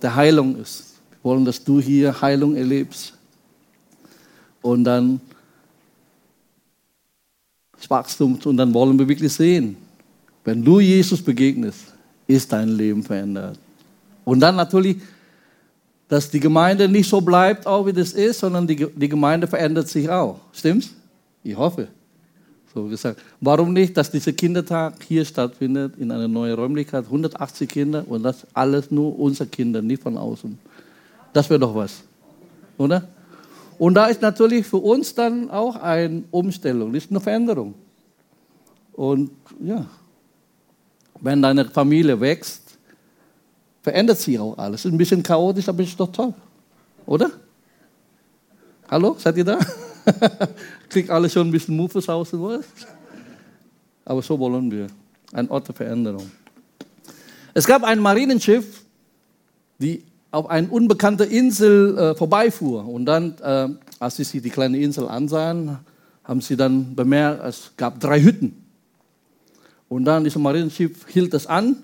der Heilung ist. Wir wollen, dass du hier Heilung erlebst. Und dann das Wachstum und dann wollen wir wirklich sehen, wenn du Jesus begegnest, ist dein Leben verändert. Und dann natürlich, dass die Gemeinde nicht so bleibt, auch wie das ist, sondern die, die Gemeinde verändert sich auch. Stimmt's? Ich hoffe. So gesagt. Warum nicht, dass dieser Kindertag hier stattfindet, in einer neuen Räumlichkeit, 180 Kinder und das alles nur unsere Kinder, nicht von außen. Das wäre doch was. Oder? Und da ist natürlich für uns dann auch eine Umstellung, das ist eine Veränderung. Und ja, wenn deine Familie wächst, verändert sich auch alles. Ein bisschen chaotisch, aber ist doch toll. Oder? Hallo, seid ihr da? Kriegt alles schon ein bisschen Mufes aus? Aber so wollen wir. Ein Ort der Veränderung. Es gab ein Marinenschiff, die auf eine unbekannte Insel äh, vorbeifuhr. Und dann, äh, als sie sich die kleine Insel ansahen, haben sie dann bemerkt, es gab drei Hütten. Und dann dieses Marinenschiff hielt es an,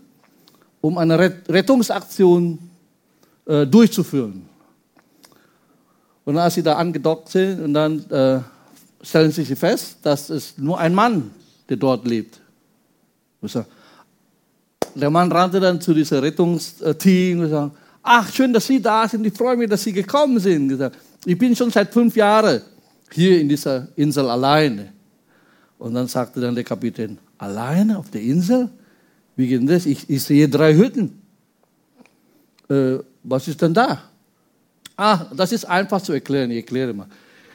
um eine Rettungsaktion äh, durchzuführen. Und als sie da angedockt sind, und dann äh, stellen sie sich fest, dass es nur ein Mann, der dort lebt. Der Mann rannte dann zu diesem Rettungsteam und sagte, ach, schön, dass Sie da sind, ich freue mich, dass Sie gekommen sind. Ich bin schon seit fünf Jahren hier in dieser Insel alleine. Und dann sagte dann der Kapitän, alleine auf der Insel? Wie geht denn das? Ich, ich sehe drei Hütten. Äh, was ist denn da? Ah, das ist einfach zu erklären, ich erkläre mal.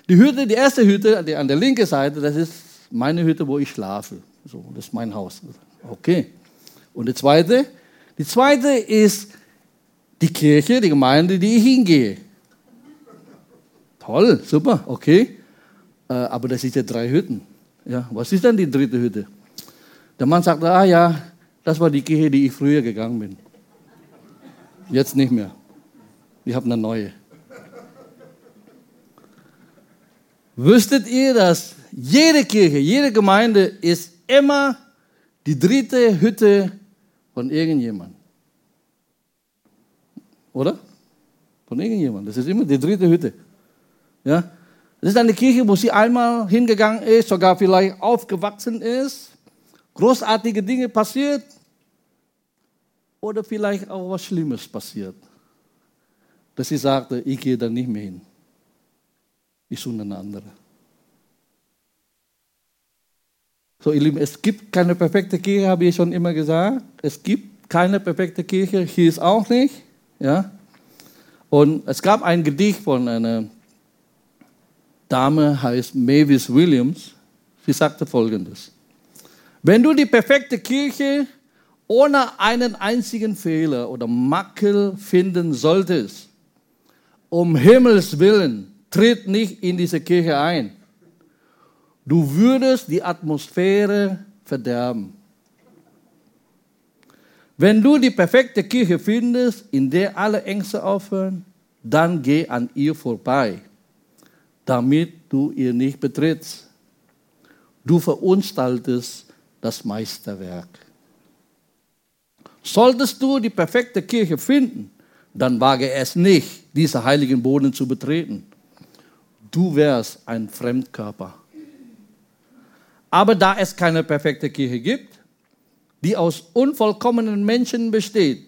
Die Hütte, die erste Hütte, die an der linken Seite, das ist meine Hütte, wo ich schlafe. So, das ist mein Haus. Okay. Und die zweite? Die zweite ist die Kirche, die Gemeinde, die ich hingehe. Toll, super, okay. Äh, aber das sind ja drei Hütten. Ja, was ist dann die dritte Hütte? Der Mann sagt, ah ja, das war die Kirche, die ich früher gegangen bin. Jetzt nicht mehr. Ich habe eine neue. Wüsstet ihr, dass jede Kirche, jede Gemeinde ist immer die dritte Hütte von irgendjemandem? Oder? Von irgendjemandem. Das ist immer die dritte Hütte. Ja? Das ist eine Kirche, wo sie einmal hingegangen ist, sogar vielleicht aufgewachsen ist, großartige Dinge passiert oder vielleicht auch was Schlimmes passiert. Dass sie sagte, ich gehe da nicht mehr hin. Eine andere. So, ihr Lieben, es gibt keine perfekte Kirche, habe ich schon immer gesagt. Es gibt keine perfekte Kirche, hier ist auch nicht. Ja? Und es gab ein Gedicht von einer Dame, heißt Mavis Williams. Sie sagte folgendes. Wenn du die perfekte Kirche ohne einen einzigen Fehler oder Makel finden solltest, um Himmels Willen, tritt nicht in diese Kirche ein. Du würdest die Atmosphäre verderben. Wenn du die perfekte Kirche findest, in der alle Ängste aufhören, dann geh an ihr vorbei, damit du ihr nicht betrittst. Du verunstaltest das Meisterwerk. Solltest du die perfekte Kirche finden, dann wage es nicht, diesen heiligen Boden zu betreten. Du wärst ein Fremdkörper. Aber da es keine perfekte Kirche gibt, die aus unvollkommenen Menschen besteht,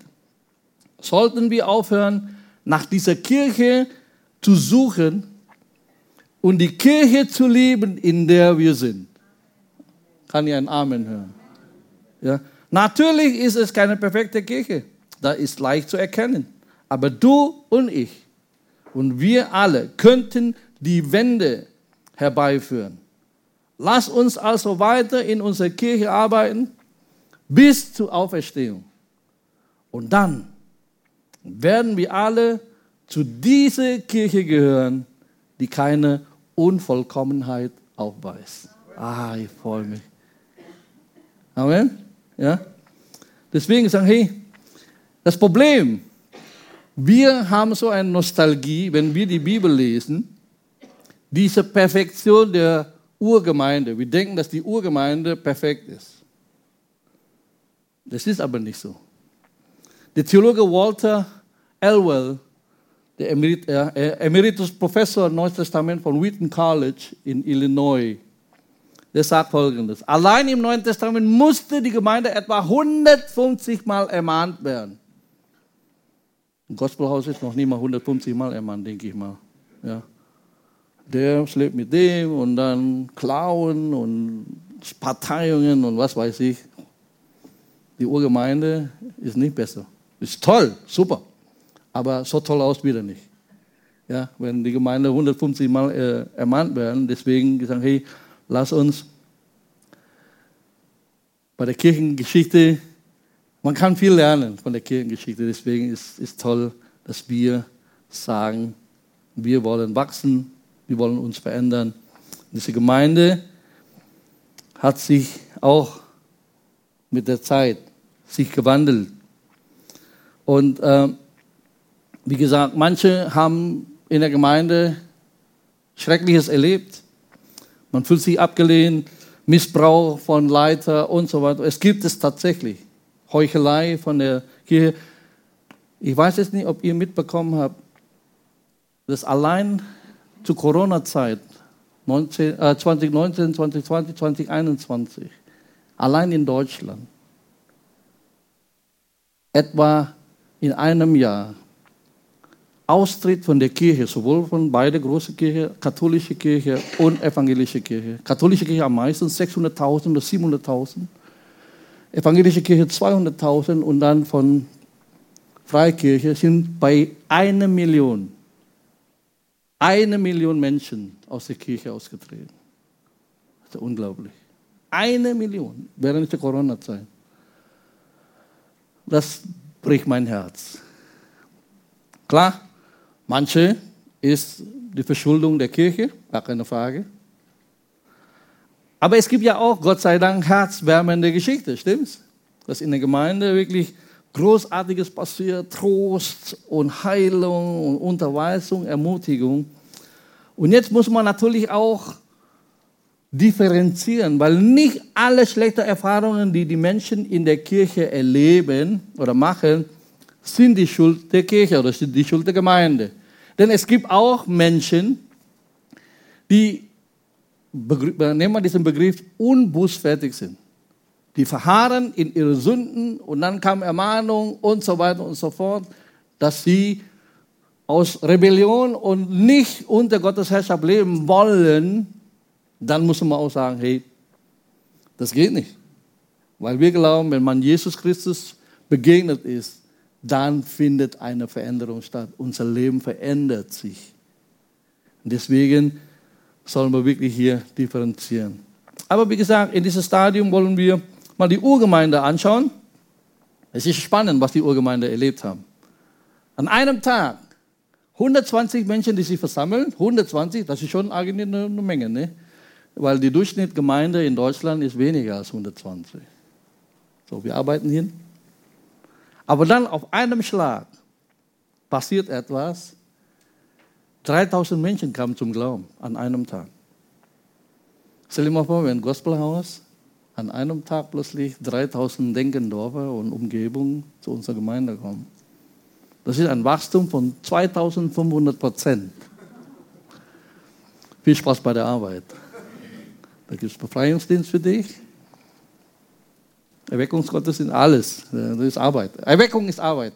sollten wir aufhören, nach dieser Kirche zu suchen und die Kirche zu lieben, in der wir sind. Kann ich ein Amen hören? Ja? Natürlich ist es keine perfekte Kirche. Das ist leicht zu erkennen. Aber du und ich und wir alle könnten die Wende herbeiführen. Lass uns also weiter in unserer Kirche arbeiten bis zur Auferstehung. Und dann werden wir alle zu dieser Kirche gehören, die keine Unvollkommenheit aufweist. Ah, ich freue mich. Amen. Ja? Deswegen sagen, hey, das Problem, wir haben so eine Nostalgie, wenn wir die Bibel lesen, diese Perfektion der Urgemeinde. Wir denken, dass die Urgemeinde perfekt ist. Das ist aber nicht so. Der Theologe Walter Elwell, der Emerit, äh, Emeritus Professor Neues Testament von Wheaton College in Illinois, der sagt folgendes. Allein im Neuen Testament musste die Gemeinde etwa 150 Mal ermahnt werden. Im Gospelhaus ist noch nie mal 150 Mal ermahnt, denke ich mal. Ja. Der schläft mit dem und dann klauen und Parteiungen und was weiß ich. Die Urgemeinde ist nicht besser. Ist toll, super. Aber so toll aus wieder nicht. Ja, wenn die Gemeinde 150 Mal äh, ermahnt werden, deswegen gesagt, hey, lass uns bei der Kirchengeschichte man kann viel lernen von der Kirchengeschichte. Deswegen ist es toll, dass wir sagen, wir wollen wachsen, wir wollen uns verändern. Diese Gemeinde hat sich auch mit der Zeit sich gewandelt. Und äh, wie gesagt, manche haben in der Gemeinde Schreckliches erlebt. Man fühlt sich abgelehnt, Missbrauch von Leiter und so weiter. Es gibt es tatsächlich. Heuchelei von der Kirche. Ich weiß jetzt nicht, ob ihr mitbekommen habt, dass allein zur Corona-Zeit 2019, 2020, 2021, allein in Deutschland, etwa in einem Jahr Austritt von der Kirche, sowohl von beiden großen Kirchen, katholische Kirche und evangelische Kirche. Katholische Kirche am meisten, 600.000 oder 700.000 evangelische Kirche 200.000 und dann von Freikirche sind bei einer Million, eine Million Menschen aus der Kirche ausgetreten. Das ist unglaublich. Eine Million während der Corona-Zeit. Das bricht mein Herz. Klar, manche ist die Verschuldung der Kirche, gar keine Frage. Aber es gibt ja auch, Gott sei Dank, herzwärmende Geschichte, stimmt's? Dass in der Gemeinde wirklich Großartiges passiert, Trost und Heilung und Unterweisung, Ermutigung. Und jetzt muss man natürlich auch differenzieren, weil nicht alle schlechten Erfahrungen, die die Menschen in der Kirche erleben oder machen, sind die Schuld der Kirche oder sind die Schuld der Gemeinde. Denn es gibt auch Menschen, die nehmen wir diesen Begriff, unbußfertig sind. Die verharren in ihre Sünden und dann kam Ermahnung und so weiter und so fort, dass sie aus Rebellion und nicht unter Gottes Herrschaft leben wollen, dann muss man auch sagen, hey, das geht nicht. Weil wir glauben, wenn man Jesus Christus begegnet ist, dann findet eine Veränderung statt. Unser Leben verändert sich. Und deswegen sollen wir wirklich hier differenzieren. Aber wie gesagt, in diesem Stadium wollen wir mal die Urgemeinde anschauen. Es ist spannend, was die Urgemeinde erlebt haben. An einem Tag 120 Menschen, die sich versammeln, 120, das ist schon eine, Menge, ne? weil die Durchschnittgemeinde in Deutschland ist weniger als 120. So, wir arbeiten hin. Aber dann auf einem Schlag passiert etwas, 3000 Menschen kamen zum Glauben an einem Tag. Stell dir mal vor, wenn ein Gospelhaus an einem Tag plötzlich 3000 Denkendorfer und Umgebungen zu unserer Gemeinde kommen. Das ist ein Wachstum von 2500 Prozent. Viel Spaß bei der Arbeit. Da gibt es Befreiungsdienst für dich. Erweckungsgottesdienst, alles. Das ist Arbeit. Erweckung ist Arbeit,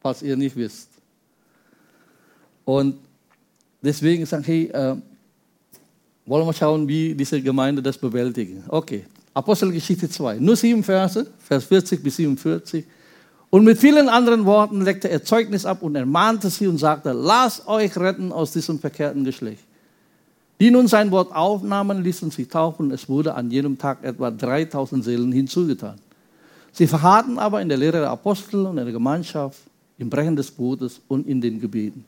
falls ihr nicht wisst. Und Deswegen sagen, hey, äh, wollen wir schauen, wie diese Gemeinde das bewältigen. Okay, Apostelgeschichte 2, nur sieben Verse, Vers 40 bis 47. Und mit vielen anderen Worten legte er Zeugnis ab und ermahnte sie und sagte, lasst euch retten aus diesem verkehrten Geschlecht. Die nun sein Wort aufnahmen, ließen sich taufen. Es wurde an jedem Tag etwa 3000 Seelen hinzugetan. Sie verharrten aber in der Lehre der Apostel und in der Gemeinschaft, im Brechen des Brotes und in den Gebeten.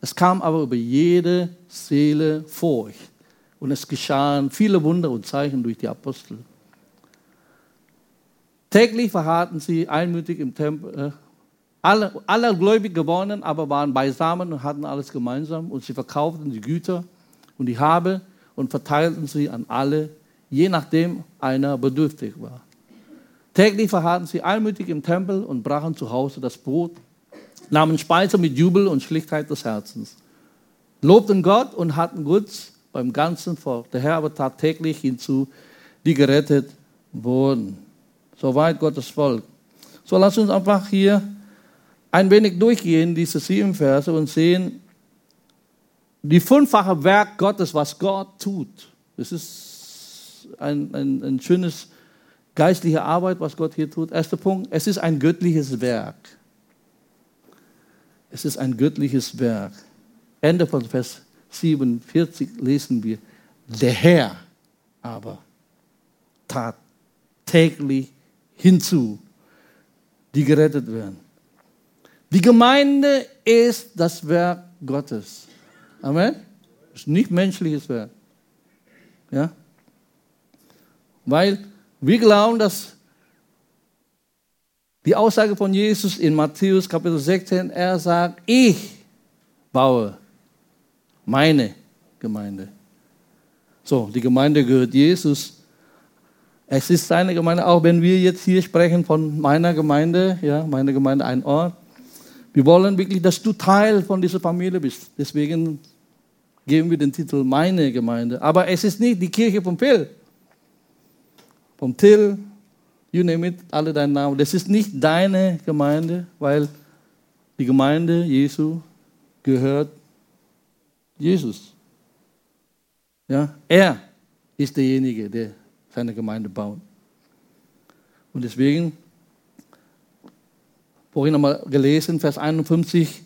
Es kam aber über jede Seele Furcht. Und es geschahen viele Wunder und Zeichen durch die Apostel. Täglich verharrten sie einmütig im Tempel. Äh, alle, alle gläubig geworden, aber waren beisammen und hatten alles gemeinsam. Und sie verkauften die Güter und die Habe und verteilten sie an alle, je nachdem einer bedürftig war. Täglich verharrten sie einmütig im Tempel und brachen zu Hause das Brot nahmen Speise mit Jubel und Schlichtheit des Herzens, lobten Gott und hatten Guts beim ganzen Volk. Der Herr aber tat täglich hinzu, die gerettet wurden. Soweit Gottes Volk. So lass uns einfach hier ein wenig durchgehen, diese sieben Verse, und sehen die fünffache Werk Gottes, was Gott tut. Das ist ein, ein, ein schönes geistliche Arbeit, was Gott hier tut. Erster Punkt, es ist ein göttliches Werk. Es ist ein göttliches Werk. Ende von Vers 47 lesen wir, der Herr aber tat täglich hinzu, die gerettet werden. Die Gemeinde ist das Werk Gottes. Amen? Das ist nicht menschliches Werk. Ja? Weil wir glauben, dass die Aussage von Jesus in Matthäus Kapitel 16, er sagt, ich baue meine Gemeinde. So, die Gemeinde gehört Jesus. Es ist seine Gemeinde, auch wenn wir jetzt hier sprechen von meiner Gemeinde, ja, meine Gemeinde ein Ort. Wir wollen wirklich, dass du Teil von dieser Familie bist. Deswegen geben wir den Titel meine Gemeinde. Aber es ist nicht die Kirche von Phil, vom Till, you name it, alle deinen Namen. Das ist nicht deine Gemeinde, weil die Gemeinde Jesu gehört Jesus. Ja, er ist derjenige, der seine Gemeinde baut. Und deswegen, vorhin nochmal gelesen, Vers 51,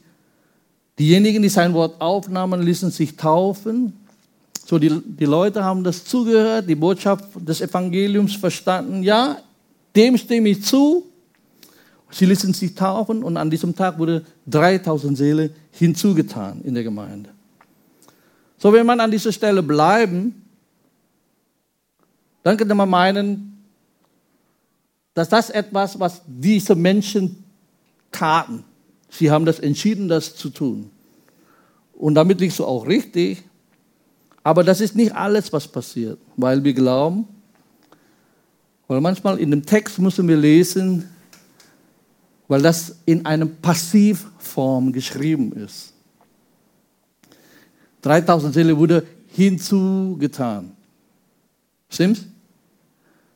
diejenigen, die sein Wort aufnahmen, ließen sich taufen. So, die, die Leute haben das zugehört, die Botschaft des Evangeliums verstanden. Ja, dem stimme ich zu. Sie ließen sich taufen und an diesem Tag wurde 3000 Seele hinzugetan in der Gemeinde. So, wenn man an dieser Stelle bleiben, dann könnte man meinen, dass das etwas, was diese Menschen taten. Sie haben das entschieden, das zu tun. Und damit liegst du auch richtig. Aber das ist nicht alles, was passiert, weil wir glauben, weil manchmal in dem Text müssen wir lesen, weil das in einer Passivform geschrieben ist. 3000 Seele wurde hinzugetan. Stimmt's?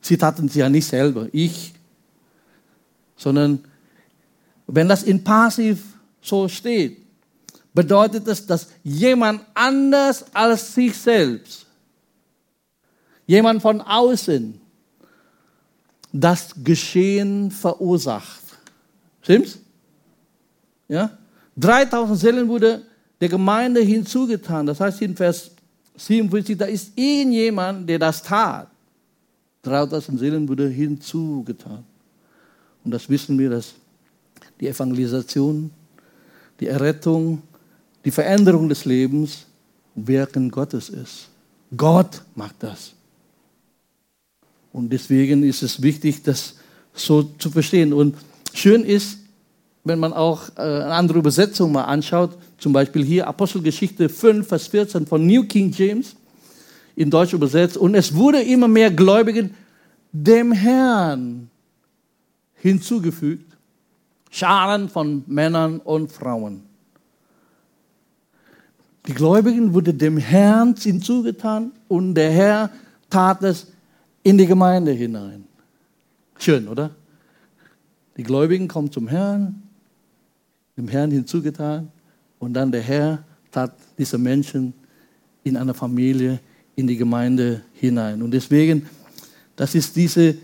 Sie taten sie ja nicht selber, ich, sondern wenn das in Passiv so steht, bedeutet das, dass jemand anders als sich selbst, jemand von außen, das Geschehen verursacht. Stimmt's? Ja? 3000 Seelen wurde der Gemeinde hinzugetan. Das heißt in Vers 47, da ist irgendjemand, der das tat. 3000 Seelen wurde hinzugetan. Und das wissen wir, dass die Evangelisation, die Errettung, die Veränderung des Lebens Wirken Gottes ist. Gott macht das. Und deswegen ist es wichtig, das so zu verstehen. Und schön ist, wenn man auch äh, eine andere Übersetzung mal anschaut, zum Beispiel hier Apostelgeschichte 5, Vers 14 von New King James, in Deutsch übersetzt. Und es wurde immer mehr Gläubigen dem Herrn hinzugefügt, Scharen von Männern und Frauen. Die Gläubigen wurde dem Herrn hinzugetan und der Herr tat es in die Gemeinde hinein. Schön, oder? Die Gläubigen kommen zum Herrn, dem Herrn hinzugetan und dann der Herr tat diese Menschen in eine Familie, in die Gemeinde hinein. Und deswegen, das ist diese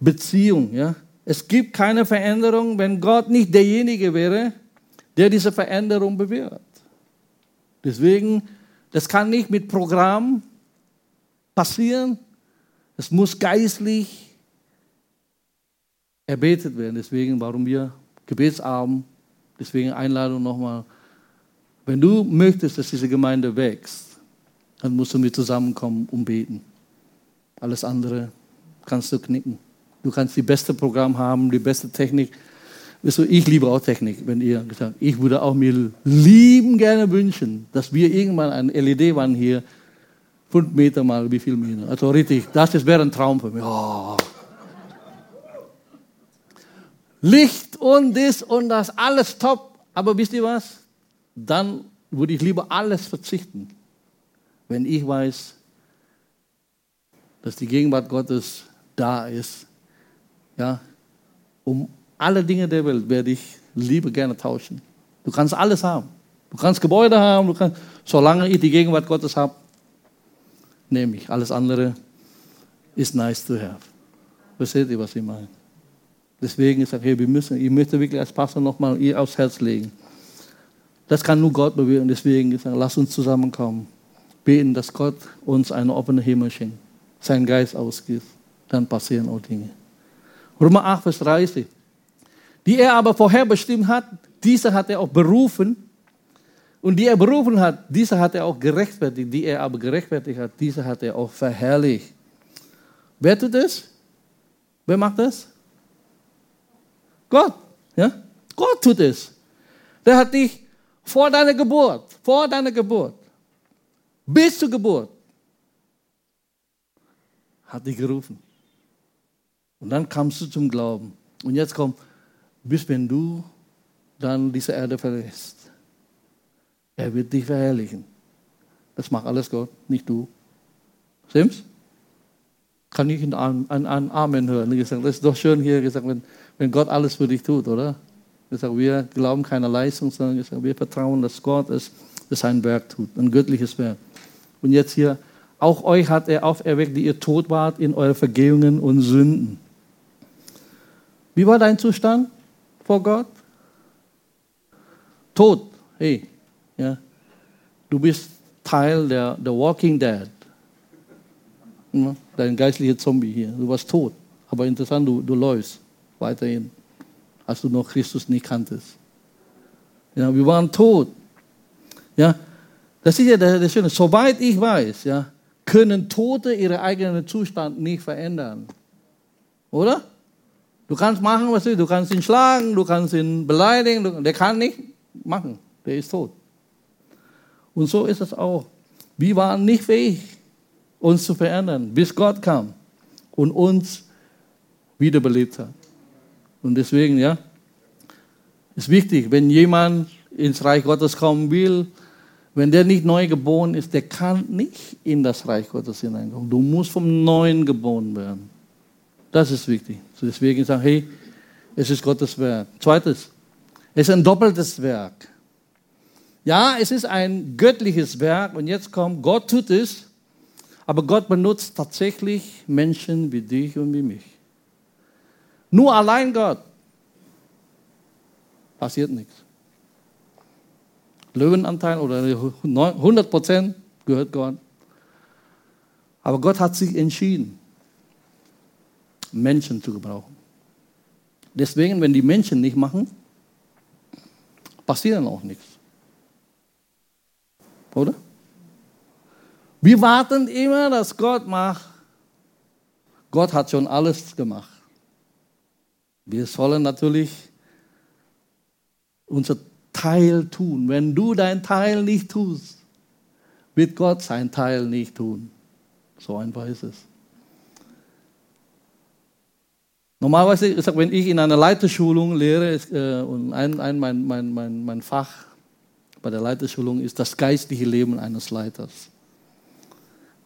Beziehung. Ja? Es gibt keine Veränderung, wenn Gott nicht derjenige wäre, der diese Veränderung bewirkt. Deswegen, das kann nicht mit Programm passieren. Es muss geistlich erbetet werden. Deswegen, warum wir Gebetsabend, deswegen Einladung nochmal. Wenn du möchtest, dass diese Gemeinde wächst, dann musst du mit zusammenkommen und beten. Alles andere kannst du knicken. Du kannst die beste Programm haben, die beste Technik. Weißt du, ich liebe auch Technik, wenn ihr gesagt ich würde auch mir lieben gerne wünschen, dass wir irgendwann eine LED-Wand hier, fünf Meter mal wie viel Meter. Also richtig, das wäre ein Traum für mich. Oh. Licht und das und das, alles top, Aber wisst ihr was? Dann würde ich lieber alles verzichten, wenn ich weiß, dass die Gegenwart Gottes da ist. Ja, um alle Dinge der Welt werde ich lieber gerne tauschen. Du kannst alles haben. Du kannst Gebäude haben, du kannst, solange ich die Gegenwart Gottes habe, nehme ich. Alles andere ist nice to have. Versteht ihr, was ich meine? Deswegen ist hey, wir müssen, ich möchte wirklich als Pastor nochmal ihr aufs Herz legen. Das kann nur Gott bewirken. Deswegen ist lass uns zusammenkommen. Beten, dass Gott uns eine offene Himmel schenkt. Sein Geist ausgibt. Dann passieren auch Dinge. Römer 8, Vers 30. Die er aber vorher bestimmt hat, diese hat er auch berufen. Und die er berufen hat, diese hat er auch gerechtfertigt. Die er aber gerechtfertigt hat, diese hat er auch verherrlicht. Wer tut das? Wer macht das? Gott. Ja? Gott tut es. Der hat dich vor deiner Geburt, vor deiner Geburt, bis zur Geburt, hat dich gerufen. Und dann kamst du zum Glauben. Und jetzt kommt, bis wenn du dann diese Erde verlässt. Er wird dich verherrlichen. Das macht alles Gott, nicht du. Stimmt's? Kann ich ein, ein, ein Amen hören? Das ist doch schön hier gesagt, wenn, wenn Gott alles für dich tut, oder? Gesagt, wir glauben keine Leistung, sondern gesagt, wir vertrauen, dass Gott es, es sein Werk tut, ein göttliches Werk. Und jetzt hier, auch euch hat er auferweckt, die ihr tot wart in eure Vergehungen und Sünden. Wie war dein Zustand vor Gott? Tot. Hey, ja. Du bist Teil der, der Walking Dead. Dein geistlicher Zombie hier. Du warst tot. Aber interessant, du, du läufst weiterhin, als du noch Christus nicht kanntest. Ja, wir waren tot. Ja, das ist ja das, Schöne. Soweit ich weiß, ja, können Tote ihren eigenen Zustand nicht verändern. Oder? Du kannst machen, was du willst. Du kannst ihn schlagen, du kannst ihn beleidigen. Der kann nicht machen. Der ist tot. Und so ist es auch. Wir waren nicht fähig, uns zu verändern, bis Gott kam und uns wiederbelebt hat. Und deswegen, ja, ist wichtig, wenn jemand ins Reich Gottes kommen will, wenn der nicht neu geboren ist, der kann nicht in das Reich Gottes hineinkommen. Du musst vom Neuen geboren werden. Das ist wichtig. Deswegen sagen, hey, es ist Gottes Werk. Zweites, es ist ein doppeltes Werk. Ja, es ist ein göttliches Werk und jetzt kommt, Gott tut es, aber Gott benutzt tatsächlich Menschen wie dich und wie mich. Nur allein Gott passiert nichts. Löwenanteil oder 100 Prozent gehört Gott. Aber Gott hat sich entschieden, Menschen zu gebrauchen. Deswegen, wenn die Menschen nicht machen, passiert dann auch nichts. Oder? Wir warten immer, dass Gott macht. Gott hat schon alles gemacht. Wir sollen natürlich unser Teil tun. Wenn du dein Teil nicht tust, wird Gott sein Teil nicht tun. So einfach ist es. Normalerweise, ich sag, wenn ich in einer Leiterschulung lehre, äh, und ein, ein mein, mein, mein, mein Fach bei der Leiterschulung ist das geistliche Leben eines Leiters.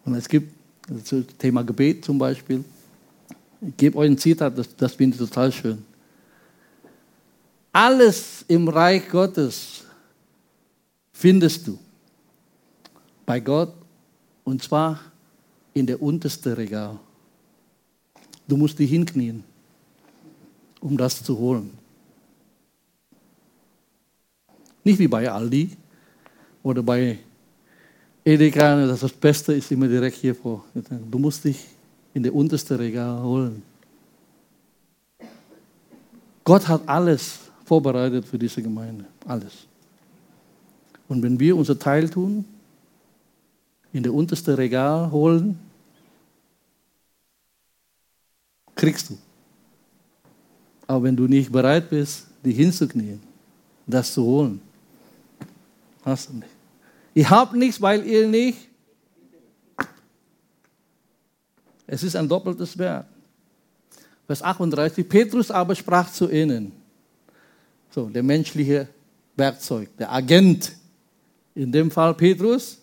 Und es gibt das Thema Gebet zum Beispiel. Ich gebe euch ein Zitat, das, das finde ich total schön. Alles im Reich Gottes findest du bei Gott und zwar in der untersten Regal. Du musst dich hinknien um das zu holen. Nicht wie bei Aldi oder bei Edeka, dass das Beste ist immer direkt hier vor. Du musst dich in der unterste Regal holen. Gott hat alles vorbereitet für diese Gemeinde. Alles. Und wenn wir unser Teil tun, in der unterste Regal holen, kriegst du. Aber wenn du nicht bereit bist, dich hinzuknien, das zu holen, hast du nicht. Ihr habt nichts, weil ihr nicht. Es ist ein doppeltes Werk. Vers 38. Petrus aber sprach zu ihnen. So, der menschliche Werkzeug, der Agent. In dem Fall Petrus.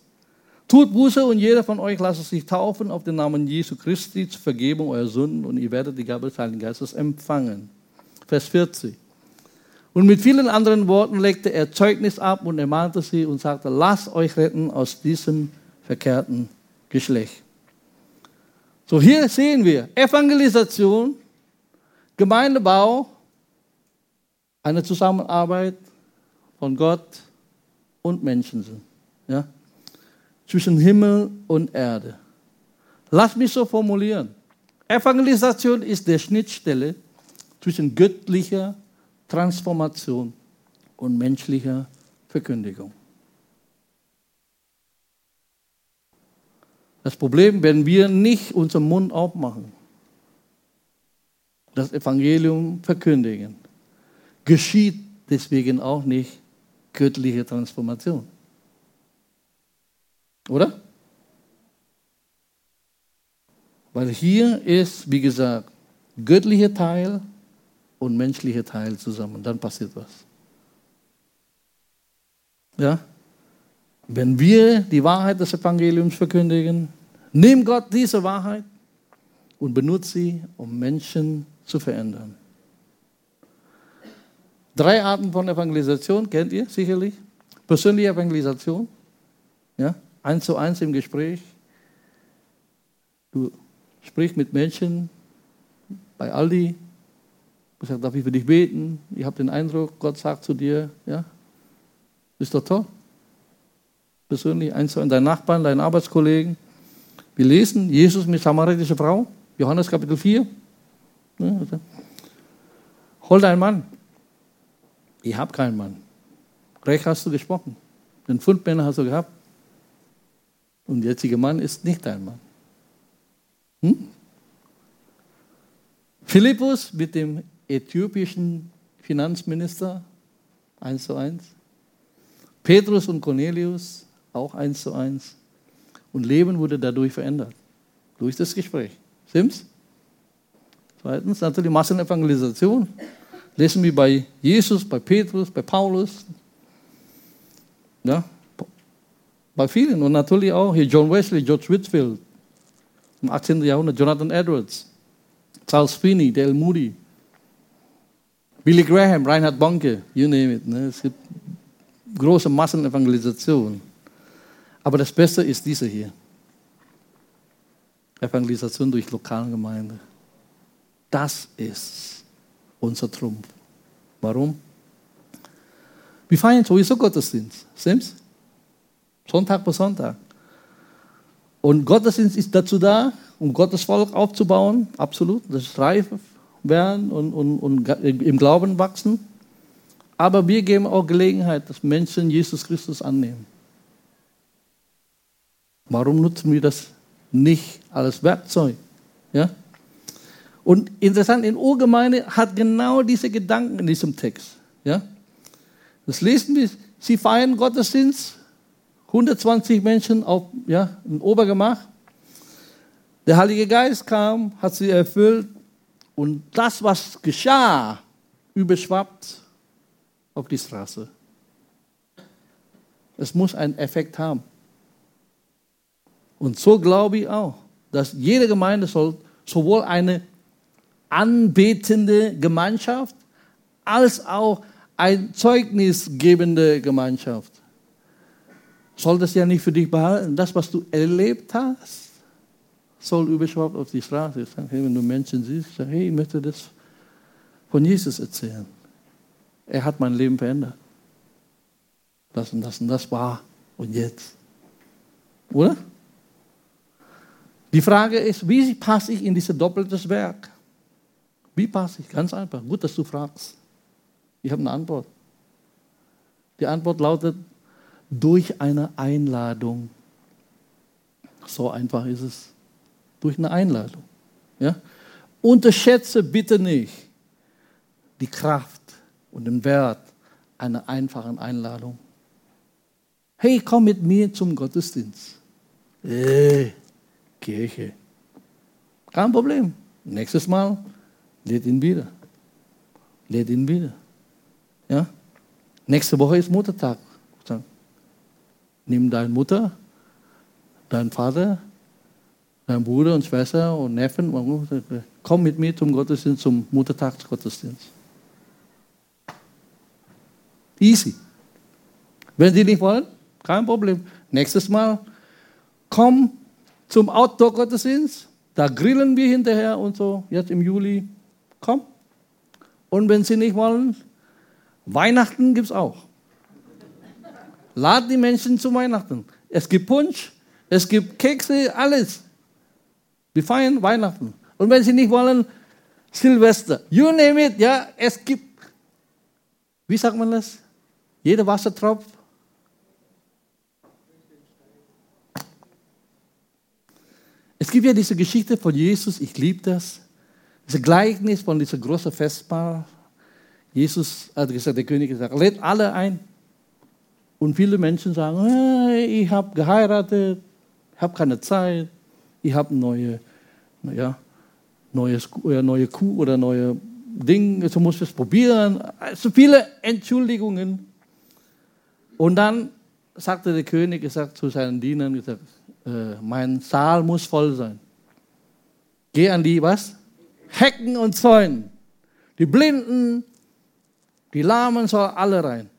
Tut Buße und jeder von euch lasse sich taufen auf den Namen Jesu Christi zur Vergebung eurer Sünden und ihr werdet die Gabe des Heiligen Geistes empfangen. Vers 40. Und mit vielen anderen Worten legte er Zeugnis ab und ermahnte sie und sagte, lasst euch retten aus diesem verkehrten Geschlecht. So, hier sehen wir Evangelisation, Gemeindebau, eine Zusammenarbeit von Gott und Menschen. Ja? Zwischen Himmel und Erde. Lass mich so formulieren. Evangelisation ist der Schnittstelle zwischen göttlicher Transformation und menschlicher Verkündigung. Das Problem, wenn wir nicht unseren Mund aufmachen, das Evangelium verkündigen, geschieht deswegen auch nicht göttliche Transformation. Oder? Weil hier ist, wie gesagt, göttlicher Teil und menschlicher Teil zusammen. Dann passiert was. Ja? Wenn wir die Wahrheit des Evangeliums verkündigen, nimm Gott diese Wahrheit und benutze sie, um Menschen zu verändern. Drei Arten von Evangelisation kennt ihr sicherlich. Persönliche Evangelisation, ja, eins zu eins im Gespräch. Du sprichst mit Menschen bei Aldi, du sagst, darf ich für dich beten? Ich habe den Eindruck, Gott sagt zu dir, ja, ist doch toll. Persönlich eins zu eins, dein Nachbarn, deinen Arbeitskollegen. Wir lesen Jesus mit samaritischer Frau, Johannes Kapitel 4. Ja, also. Hol deinen Mann. Ich habe keinen Mann. Recht hast du gesprochen. Den Fundmänner hast du gehabt. Und der jetzige Mann ist nicht dein Mann. Hm? Philippus mit dem äthiopischen Finanzminister, eins zu eins. Petrus und Cornelius, auch eins zu eins. Und Leben wurde dadurch verändert. Durch das Gespräch. Stimmt's? Zweitens natürlich Massenevangelisation. Lesen wir bei Jesus, bei Petrus, bei Paulus. Ja, bei vielen. Und natürlich auch hier John Wesley, George Whitfield im 18. Jahrhundert, Jonathan Edwards, Charles Finney, Dale Moody, Billy Graham, Reinhard Bonke, you name it. Ne? Es gibt große Massenevangelisation. Aber das Beste ist diese hier. Evangelisation durch Lokalgemeinde. Das ist unser Trumpf. Warum? Wir feiern sowieso Gottesdienst, stimmt's? Sonntag für Sonntag. Und Gottesdienst ist dazu da, um Gottes Volk aufzubauen, absolut, das reif werden und, und, und im Glauben wachsen. Aber wir geben auch Gelegenheit, dass Menschen Jesus Christus annehmen. Warum nutzen wir das nicht als Werkzeug? Ja? Und interessant, in Urgemeinde hat genau diese Gedanken in diesem Text. Ja? Das lesen wir. Sie feiern Gottesdienst, 120 Menschen auf ja, im Obergemach. Der Heilige Geist kam, hat sie erfüllt und das, was geschah, überschwappt auf die Straße. Es muss einen Effekt haben. Und so glaube ich auch, dass jede Gemeinde soll sowohl eine anbetende Gemeinschaft als auch eine zeugnisgebende Gemeinschaft. Solltest ja nicht für dich behalten. Das, was du erlebt hast, soll überschwappt auf die Straße. Sagen, hey, wenn du Menschen siehst, sag, hey, ich möchte das von Jesus erzählen. Er hat mein Leben verändert. Das und das und das war und jetzt. Oder? Die Frage ist, wie passe ich in dieses doppeltes Werk? Wie passe ich? Ganz einfach. Gut, dass du fragst. Ich habe eine Antwort. Die Antwort lautet, durch eine Einladung. So einfach ist es. Durch eine Einladung. Ja? Unterschätze bitte nicht die Kraft und den Wert einer einfachen Einladung. Hey, komm mit mir zum Gottesdienst. Äh, Kirche. Kein Problem. Nächstes Mal lädt ihn wieder. Lädt ihn wieder. Ja? Nächste Woche ist Muttertag. Nimm deine Mutter, deinen Vater, deinen Bruder und Schwester und Neffen, komm mit mir zum Gottesdienst, zum Muttertagsgottesdienst. Easy. Wenn sie nicht wollen, kein Problem. Nächstes Mal, komm zum Outdoor-Gottesdienst, da grillen wir hinterher und so, jetzt im Juli, komm. Und wenn sie nicht wollen, Weihnachten gibt es auch. Lad die Menschen zu Weihnachten. Es gibt Punsch, es gibt Kekse, alles. Wir feiern Weihnachten. Und wenn sie nicht wollen, Silvester. You name it, ja, es gibt, wie sagt man das? Jeder Wassertropf. Es gibt ja diese Geschichte von Jesus, ich liebe das. Dieses Gleichnis von dieser großen Festmahl. Jesus hat gesagt, der König hat gesagt, lädt alle ein. Und viele Menschen sagen, ich habe geheiratet, habe keine Zeit, ich habe neue, ja, neues, neue Kuh oder neue Dinge, so muss ich es probieren. Also viele Entschuldigungen. Und dann sagte der König gesagt, zu seinen Dienern, gesagt, äh, mein Saal muss voll sein. Geh an die was? Hecken und Zäunen. Die Blinden, die Lahmen sollen alle rein.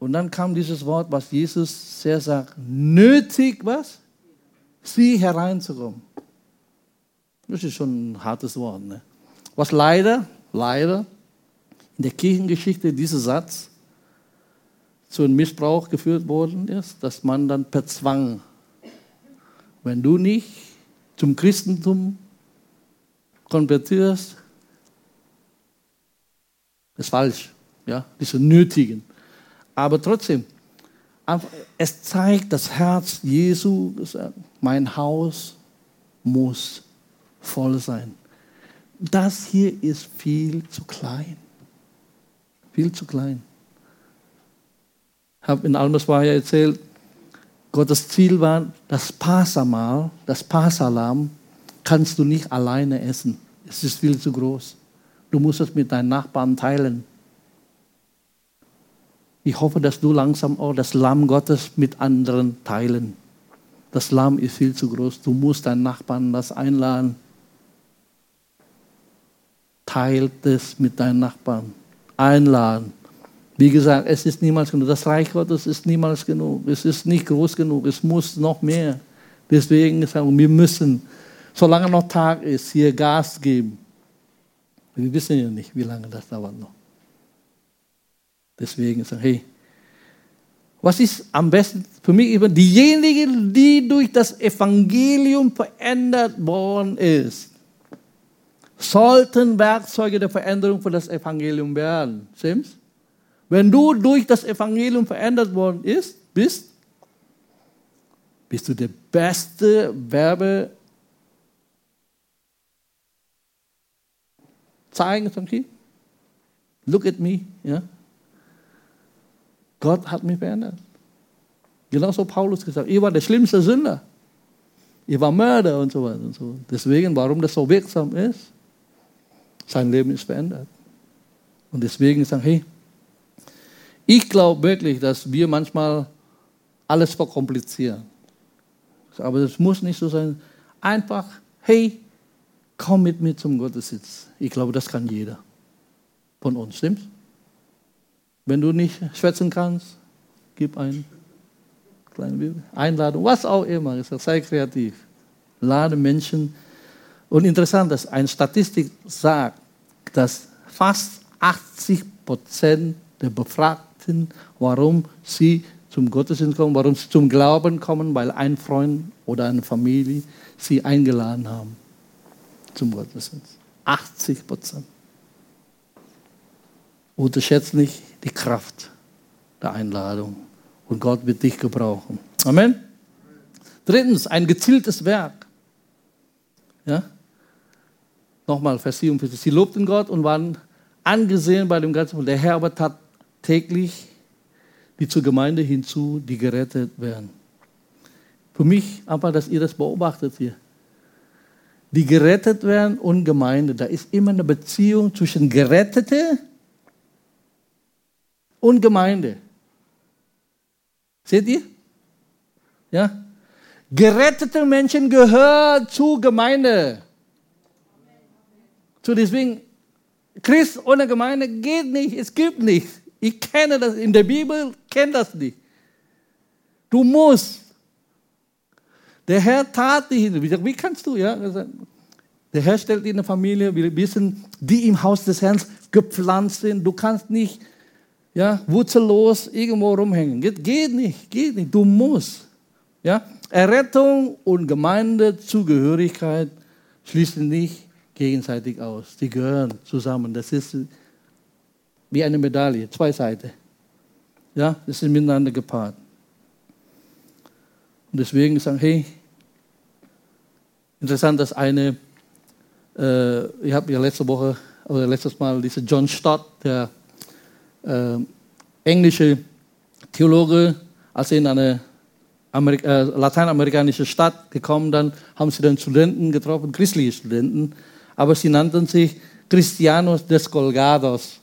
Und dann kam dieses Wort, was Jesus sehr sagt, nötig was? Sie hereinzukommen. Das ist schon ein hartes Wort. Ne? Was leider, leider in der Kirchengeschichte dieser Satz zu einem Missbrauch geführt worden ist, dass man dann per Zwang, wenn du nicht zum Christentum konvertierst, ist falsch. Ja, diese nötigen. Aber trotzdem, es zeigt das Herz Jesu, mein Haus muss voll sein. Das hier ist viel zu klein. Viel zu klein. Ich habe in Almersweier erzählt, Gottes Ziel war, das Passamal, das Passalam, kannst du nicht alleine essen. Es ist viel zu groß. Du musst es mit deinen Nachbarn teilen. Ich hoffe, dass du langsam auch das Lamm Gottes mit anderen teilen. Das Lamm ist viel zu groß. Du musst deinen Nachbarn das einladen. Teilt es mit deinen Nachbarn. Einladen. Wie gesagt, es ist niemals genug. Das Reich Gottes ist niemals genug. Es ist nicht groß genug. Es muss noch mehr. Deswegen sagen wir, wir müssen, solange noch Tag ist, hier Gas geben. Wir wissen ja nicht, wie lange das dauert noch. Deswegen sagen, hey, was ist am besten für mich? Diejenigen, die durch das Evangelium verändert worden ist, sollten Werkzeuge der Veränderung für das Evangelium werden. Stimmt's? Wenn du durch das Evangelium verändert worden ist, bist, bist du der beste Werbe zeigen, Look at me, ja. Gott hat mich verändert. Genauso Paulus gesagt, ihr war der schlimmste Sünder. Ihr war Mörder und so weiter und so. Deswegen, warum das so wirksam ist, sein Leben ist verändert. Und deswegen sagen, hey, ich glaube wirklich, dass wir manchmal alles verkomplizieren. Aber es muss nicht so sein. Einfach, hey, komm mit mir zum Gottesdienst. Ich glaube, das kann jeder von uns, stimmt's? Wenn du nicht schwätzen kannst, gib ein kleine Einladung, was auch immer. Sei kreativ. Lade Menschen. Und interessant, dass eine Statistik sagt, dass fast 80 Prozent der Befragten, warum sie zum Gottesdienst kommen, warum sie zum Glauben kommen, weil ein Freund oder eine Familie sie eingeladen haben zum Gottesdienst. 80 Prozent. Unterschätzt nicht die Kraft der Einladung. Und Gott wird dich gebrauchen. Amen. Drittens, ein gezieltes Werk. Ja? Nochmal, Vers 47. Sie lobten Gott und waren angesehen bei dem ganzen Volk. Der Herr aber tat täglich die zur Gemeinde hinzu, die gerettet werden. Für mich einfach, dass ihr das beobachtet hier. Die gerettet werden und Gemeinde. Da ist immer eine Beziehung zwischen Gerettete und Gemeinde. Seht ihr? Ja? Gerettete Menschen gehören zur Gemeinde. So deswegen, Christ ohne Gemeinde geht nicht, es gibt nicht. Ich kenne das, in der Bibel kenne das nicht. Du musst. Der Herr tat dich. Wie kannst du, ja? Der Herr stellt dir eine Familie, wir wissen, die im Haus des Herrn gepflanzt sind. Du kannst nicht ja, wurzellos irgendwo rumhängen. Geht, geht nicht, geht nicht. Du musst. Ja? Errettung und Gemeindezugehörigkeit schließen nicht gegenseitig aus. Die gehören zusammen. Das ist wie eine Medaille, zwei Seiten. Ja, das sind miteinander gepaart. Und deswegen sagen, hey, interessant, dass eine äh, ich habe ja letzte Woche oder letztes Mal diese John Stott, der äh, englische Theologe, als sie in eine Amerika, äh, lateinamerikanische Stadt gekommen, dann haben sie dann Studenten getroffen, christliche Studenten, aber sie nannten sich Cristianos Descolgados.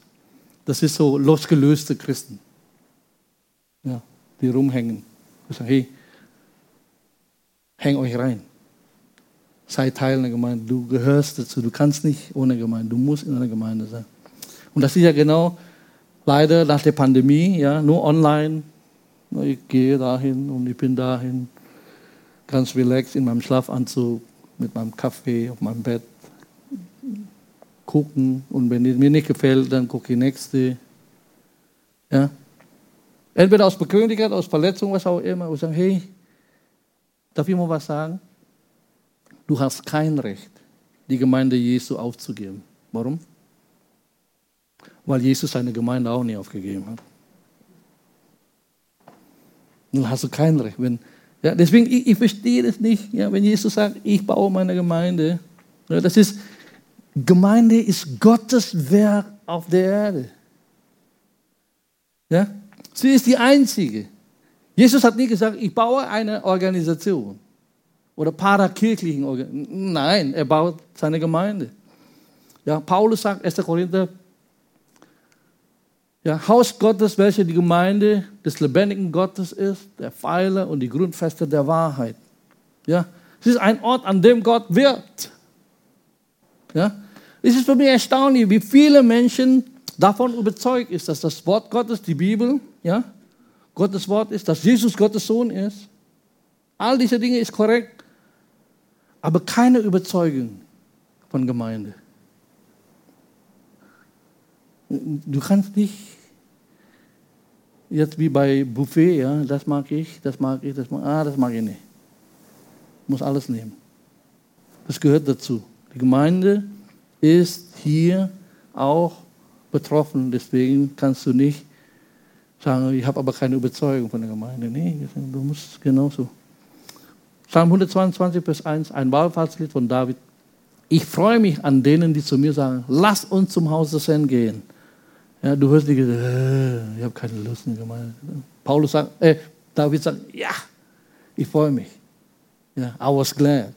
Das ist so losgelöste Christen, ja, die rumhängen. Ich sage, hey, häng euch rein. Sei Teil einer Gemeinde. Du gehörst dazu. Du kannst nicht ohne Gemeinde. Du musst in einer Gemeinde sein. Und das ist ja genau leider nach der Pandemie, ja, nur online. Ich gehe dahin und ich bin dahin, ganz relaxed in meinem Schlafanzug, mit meinem Kaffee auf meinem Bett, gucken. Und wenn es mir nicht gefällt, dann gucke ich nächste. Ja. Entweder aus Bequemlichkeit, aus Verletzung, was auch immer. Und sagen, hey, darf ich mal was sagen? Du hast kein Recht, die Gemeinde Jesu aufzugeben. Warum? Weil Jesus seine Gemeinde auch nie aufgegeben hat. Dann hast du kein Recht. Wenn, ja, deswegen, ich, ich verstehe das nicht, ja, wenn Jesus sagt, ich baue meine Gemeinde. Ja, das ist, Gemeinde ist Gottes Werk auf der Erde. Ja? Sie ist die einzige. Jesus hat nie gesagt, ich baue eine Organisation oder parakirchlichen Organisationen. Nein, er baut seine Gemeinde. Ja, Paulus sagt, 1. Korinther, ja, Haus Gottes, welche die Gemeinde des lebendigen Gottes ist, der Pfeiler und die Grundfeste der Wahrheit. Ja, es ist ein Ort, an dem Gott wirkt. Ja, es ist für mich erstaunlich, wie viele Menschen davon überzeugt ist, dass das Wort Gottes, die Bibel, ja, Gottes Wort ist, dass Jesus Gottes Sohn ist. All diese Dinge ist korrekt aber keine Überzeugung von Gemeinde. Du kannst nicht jetzt wie bei Buffet, ja, das mag ich, das mag ich, das mag, ah, das mag ich nicht. Ich muss alles nehmen. Das gehört dazu. Die Gemeinde ist hier auch betroffen, deswegen kannst du nicht sagen, ich habe aber keine Überzeugung von der Gemeinde. Nee, du musst genauso. Psalm 122, Vers 1, ein Wallfahrtslied von David. Ich freue mich an denen, die zu mir sagen, lass uns zum Haus des Herrn gehen. Ja, du hörst nicht, äh, ich habe keine Lust in Gemeinde. Paulus sagt, äh, David sagt, ja, ich freue mich. Ja, I was glad.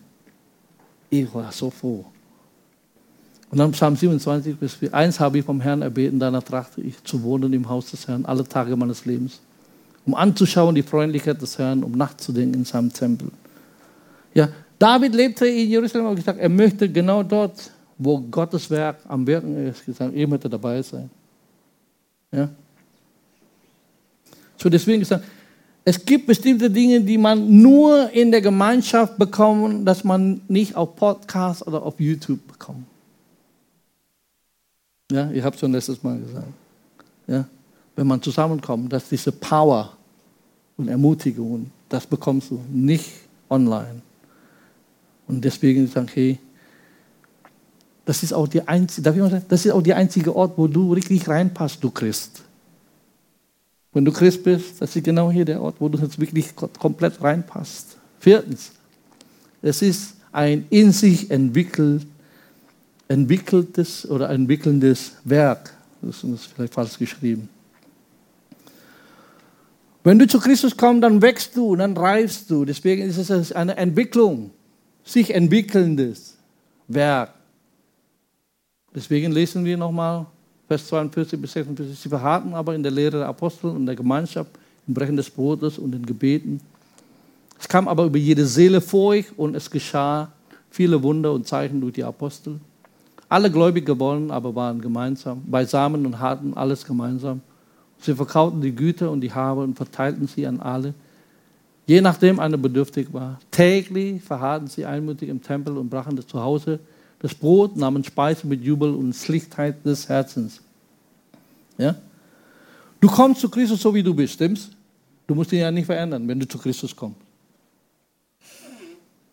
Ich war so froh. Und dann Psalm 27, Vers 4, eins habe ich vom Herrn erbeten, danach trachte ich zu wohnen im Haus des Herrn alle Tage meines Lebens, um anzuschauen die Freundlichkeit des Herrn, um nachzudenken in seinem Tempel. Ja, David lebte in Jerusalem und gesagt, er möchte genau dort, wo Gottes Werk am Wirken ist, gesagt, er möchte dabei sein. Ja. So deswegen gesagt, es gibt bestimmte Dinge, die man nur in der Gemeinschaft bekommt, dass man nicht auf Podcast oder auf YouTube bekommt. Ja, ich habe es schon letztes Mal gesagt. Ja, wenn man zusammenkommt, dass diese Power und Ermutigung, das bekommst du nicht online. Und deswegen sagen, hey, das ist auch die einzige, darf ich mal sagen, das ist auch der einzige Ort, wo du richtig reinpasst, du Christ. Wenn du Christ bist, das ist genau hier der Ort, wo du jetzt wirklich komplett reinpasst. Viertens, es ist ein in sich entwickelt, entwickeltes oder entwickelndes Werk. Das ist vielleicht falsch geschrieben. Wenn du zu Christus kommst, dann wächst du, dann reifst du. Deswegen ist es eine Entwicklung sich entwickelndes Werk. Deswegen lesen wir nochmal Vers 42 bis 46. Sie verharrten aber in der Lehre der Apostel und der Gemeinschaft, im Brechen des Brotes und den Gebeten. Es kam aber über jede Seele vor euch und es geschah viele Wunder und Zeichen durch die Apostel. Alle gläubig geworden, aber waren gemeinsam, beisammen und hatten alles gemeinsam. Sie verkauften die Güter und die Habe und verteilten sie an alle, je nachdem einer bedürftig war. Täglich verharrten sie einmütig im Tempel und brachen das Zuhause das Brot, nahmen Speise mit Jubel und Schlichtheit des Herzens. Ja? Du kommst zu Christus so, wie du bist, stimmt's? Du musst ihn ja nicht verändern, wenn du zu Christus kommst.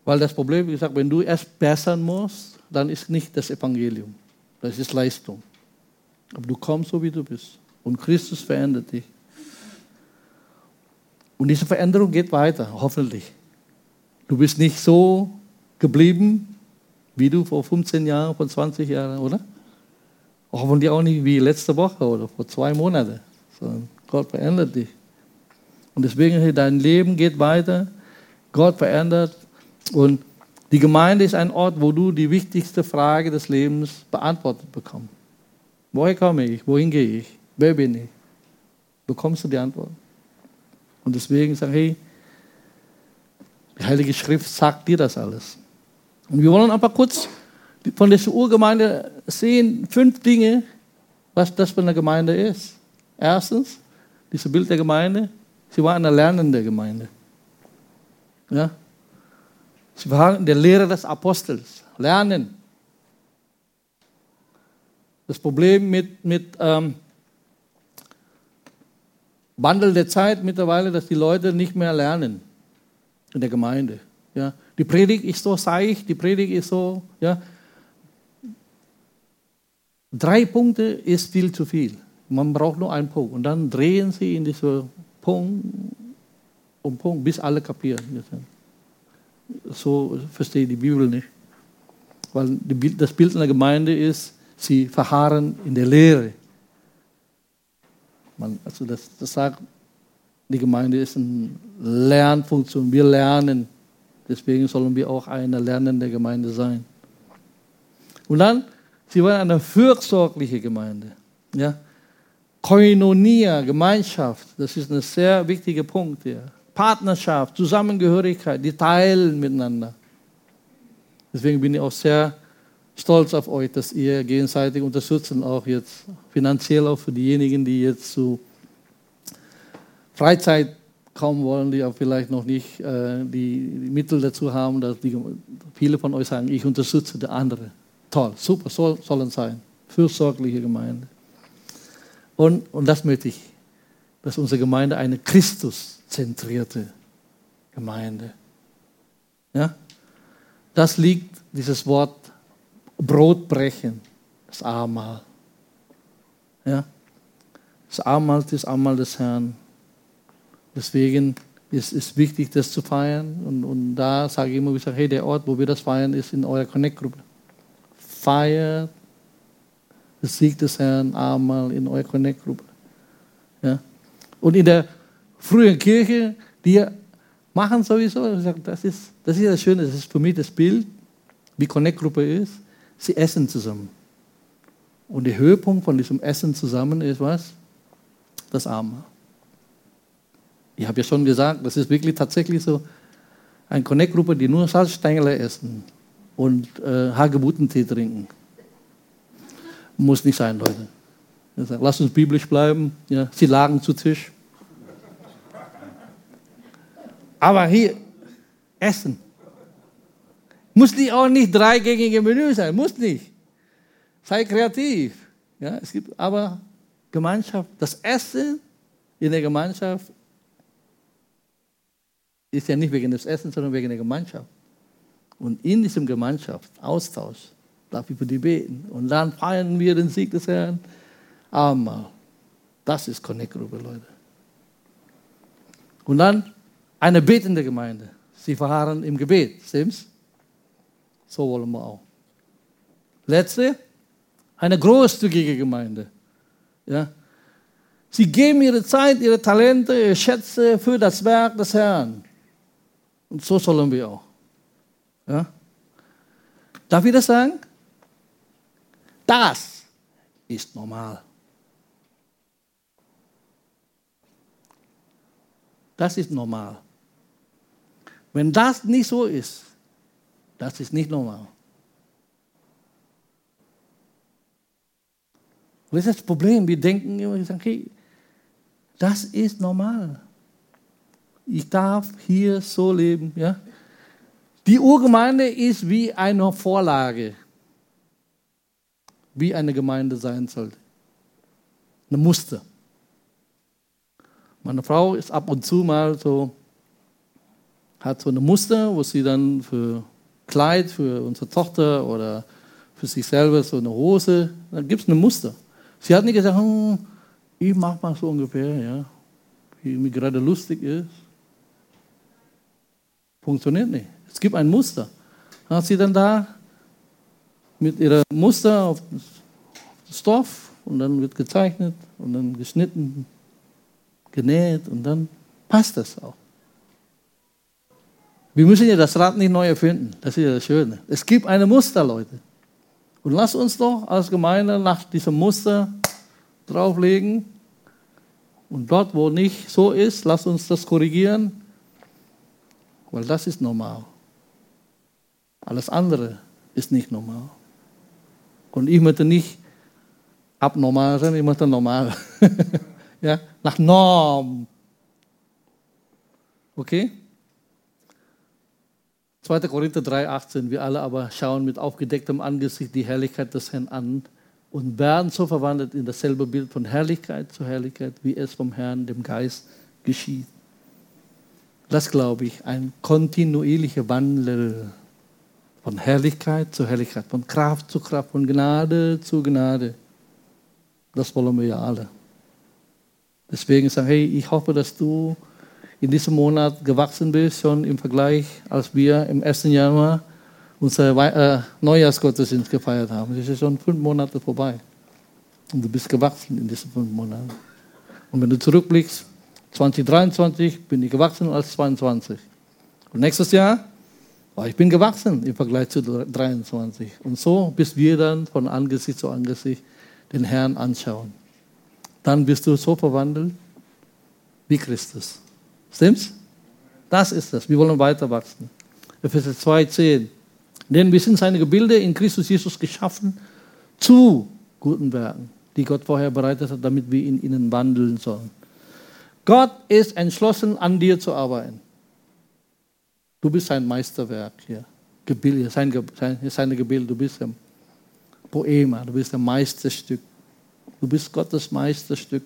Weil das Problem, wie gesagt, wenn du erst bessern musst, dann ist nicht das Evangelium. Das ist Leistung. Aber du kommst so, wie du bist. Und Christus verändert dich. Und diese Veränderung geht weiter, hoffentlich. Du bist nicht so geblieben, wie du vor 15 Jahren, vor 20 Jahren, oder? Hoffentlich auch nicht wie letzte Woche oder vor zwei Monaten. Sondern Gott verändert dich. Und deswegen, dein Leben geht weiter. Gott verändert. Und die Gemeinde ist ein Ort, wo du die wichtigste Frage des Lebens beantwortet bekommst. Woher komme ich? Wohin gehe ich? Wer bin ich? Bekommst du die Antwort. Und deswegen sage ich, hey, die Heilige Schrift sagt dir das alles. Und wir wollen einfach kurz von dieser Urgemeinde sehen, fünf Dinge, was das für eine Gemeinde ist. Erstens, dieses Bild der Gemeinde, sie war eine lernende Gemeinde. Ja? Sie waren der Lehre des Apostels. Lernen. Das Problem mit, mit ähm, Wandel der Zeit mittlerweile, dass die Leute nicht mehr lernen in der Gemeinde. Ja? Die Predigt ist so seicht, die Predigt ist so, ja. Drei Punkte ist viel zu viel. Man braucht nur einen Punkt. Und dann drehen sie in diese Punkt um Punkt, bis alle kapieren. So verstehe ich die Bibel nicht. Weil das Bild einer Gemeinde ist, sie verharren in der Lehre. Man, also das, das sagt, die Gemeinde ist eine Lernfunktion. Wir lernen. Deswegen sollen wir auch eine lernende Gemeinde sein. Und dann, sie waren eine fürsorgliche Gemeinde. Ja? Koinonia, Gemeinschaft, das ist ein sehr wichtiger Punkt hier. Partnerschaft, Zusammengehörigkeit, die teilen miteinander. Deswegen bin ich auch sehr stolz auf euch, dass ihr gegenseitig unterstützen, auch jetzt finanziell auch für diejenigen, die jetzt zu Freizeit kommen wollen, die auch vielleicht noch nicht äh, die, die, Mittel dazu haben, dass die, viele von euch sagen, ich unterstütze die andere. Toll, super, soll, sollen sein. Fürsorgliche Gemeinde. Und, und das möchte ich, dass unsere Gemeinde eine Christuszentrierte Gemeinde. Ja? Das liegt, dieses Wort Brotbrechen, das Abendmahl. Ja? Das Abendmahl ist das Abendmahl des Herrn. Deswegen ist es wichtig, das zu feiern. Und, und da sage ich immer wieder, hey, der Ort, wo wir das feiern, ist in eurer Connect-Gruppe. Feiert das Sieg des Herrn einmal in eurer Connect-Gruppe. Ja? Und in der frühen Kirche, die machen sowieso, das ist, das ist das Schöne, das ist für mich das Bild, wie Connect-Gruppe ist. Sie essen zusammen. Und der Höhepunkt von diesem Essen zusammen ist was? Das Abendmahl. Ich habe ja schon gesagt, das ist wirklich tatsächlich so eine Connect-Gruppe, die nur Salzstängel essen und äh, Hagebuttentee trinken. Muss nicht sein, Leute. Lass uns biblisch bleiben. Ja, sie lagen zu Tisch. Aber hier, Essen. Muss nicht auch nicht dreigängige Menü sein, muss nicht. Sei kreativ. Ja, es gibt aber Gemeinschaft. Das Essen in der Gemeinschaft ist ja nicht wegen des Essens, sondern wegen der Gemeinschaft. Und in diesem Gemeinschaft, Austausch, darf ich für die beten. Und dann feiern wir den Sieg des Herrn. Abendmahl. Das ist Connect-Gruppe, Leute. Und dann eine betende Gemeinde. Sie verharren im Gebet, stimmt's? So wollen wir auch. Letzte, eine großzügige Gemeinde. Ja? Sie geben ihre Zeit, ihre Talente, ihre Schätze für das Werk des Herrn. Und so sollen wir auch. Ja? Darf ich das sagen? Das ist normal. Das ist normal. Wenn das nicht so ist, das ist nicht normal. Was ist das Problem? Wir denken immer, okay, das ist normal. Ich darf hier so leben. Ja? Die Urgemeinde ist wie eine Vorlage, wie eine Gemeinde sein sollte. Ein Muster. Meine Frau ist ab und zu mal so, hat so eine Muster, wo sie dann für Kleid für unsere Tochter oder für sich selber so eine Hose, dann gibt es ein Muster. Sie hat nicht gesagt, hm, ich mache mal so ungefähr, ja, wie mir gerade lustig ist. Funktioniert nicht. Es gibt ein Muster. Dann hat sie dann da mit ihrem Muster auf das Stoff und dann wird gezeichnet und dann geschnitten, genäht und dann passt das auch. Wir müssen ja das Rad nicht neu erfinden. Das ist ja das Schöne. Es gibt eine Muster, Leute. Und lass uns doch als Gemeinde nach diesem Muster drauflegen. Und dort, wo nicht so ist, lass uns das korrigieren. Weil das ist normal. Alles andere ist nicht normal. Und ich möchte nicht abnormal sein, ich möchte normal. ja, nach Norm. Okay? 2. Korinther 3,18. Wir alle aber schauen mit aufgedecktem Angesicht die Herrlichkeit des Herrn an und werden so verwandelt in dasselbe Bild von Herrlichkeit zu Herrlichkeit, wie es vom Herrn, dem Geist, geschieht. Das glaube ich, ein kontinuierlicher Wandel von Herrlichkeit zu Herrlichkeit, von Kraft zu Kraft, von Gnade zu Gnade. Das wollen wir ja alle. Deswegen sage ich, hey, ich hoffe, dass du in diesem Monat gewachsen bist, schon im Vergleich, als wir im 1. Januar unser äh, Neujahrsgottesdienst gefeiert haben. Das ist schon fünf Monate vorbei. Und du bist gewachsen in diesen fünf Monaten. Und wenn du zurückblickst, 2023 bin ich gewachsen als 22. Und nächstes Jahr, oh, ich bin gewachsen im Vergleich zu 23. Und so, bis wir dann von Angesicht zu Angesicht den Herrn anschauen. Dann bist du so verwandelt wie Christus. Stimmt's? Das ist es. Wir wollen weiter wachsen. Epheser 2,10. Denn wir sind seine Gebilde in Christus Jesus geschaffen zu guten Werken, die Gott vorher bereitet hat, damit wir in ihnen wandeln sollen. Gott ist entschlossen, an dir zu arbeiten. Du bist sein Meisterwerk hier. Gebilde, sein, sein, seine Gebilde. Du bist ein Poema, du bist ein Meisterstück. Du bist Gottes Meisterstück.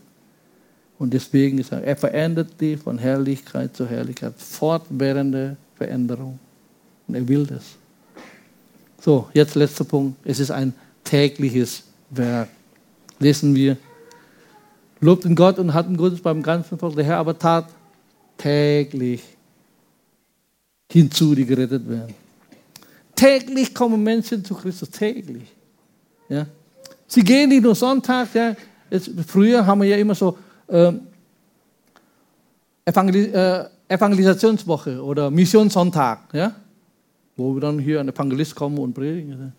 Und deswegen ist er, er verändert dich von Herrlichkeit zu Herrlichkeit. Fortwährende Veränderung. Und er will das. So, jetzt letzter Punkt. Es ist ein tägliches Werk. Lesen wir. Lobten Gott und hatten Gutes beim ganzen Volk. Der Herr aber tat täglich hinzu, die gerettet werden. Täglich kommen Menschen zu Christus. Täglich. Ja. Sie gehen nicht nur Sonntag. Ja. Früher haben wir ja immer so äh, Evangelis äh, Evangelisationswoche oder Missionssonntag, ja? wo wir dann hier ein Evangelist kommen und predigen.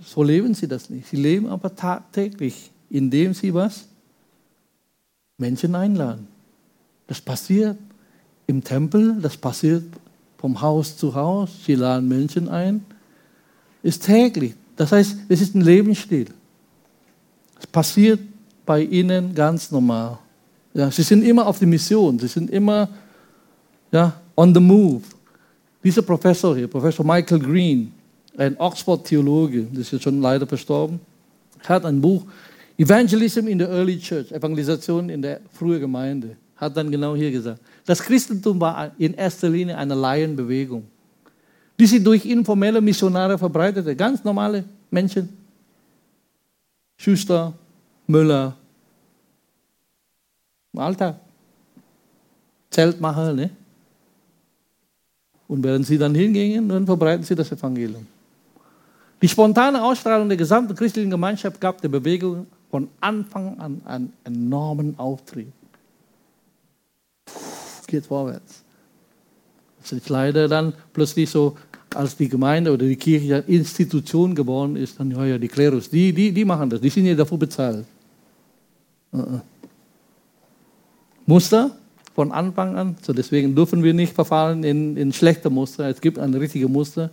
So leben sie das nicht. Sie leben aber tagtäglich, indem sie was? Menschen einladen. Das passiert im Tempel, das passiert vom Haus zu Haus. Sie laden Menschen ein. Ist täglich. Das heißt, es ist ein Lebensstil. Es passiert bei ihnen ganz normal. Ja, sie sind immer auf der Mission, sie sind immer ja, on the move. Dieser Professor hier, Professor Michael Green, ein Oxford-Theologe, das ist schon leider verstorben, hat ein Buch Evangelism in the Early Church, Evangelisation in der frühen Gemeinde, hat dann genau hier gesagt, das Christentum war in erster Linie eine Laienbewegung, die sich durch informelle Missionare verbreitete, ganz normale Menschen, Schuster, Müller, im Alltag. Zeltmacher, ne? Und während sie dann hingingen, dann verbreiten sie das Evangelium. Die spontane Ausstrahlung der gesamten christlichen Gemeinschaft gab der Bewegung von Anfang an einen enormen Auftrieb. Es geht vorwärts. Es ist leider dann plötzlich so, als die Gemeinde oder die Kirche Institution geworden ist, dann, ja, ja, die Klerus, die, die, die machen das, die sind ja dafür bezahlt. Uh -uh. Muster, von Anfang an. So deswegen dürfen wir nicht verfallen in, in schlechte Muster. Es gibt ein richtiges Muster.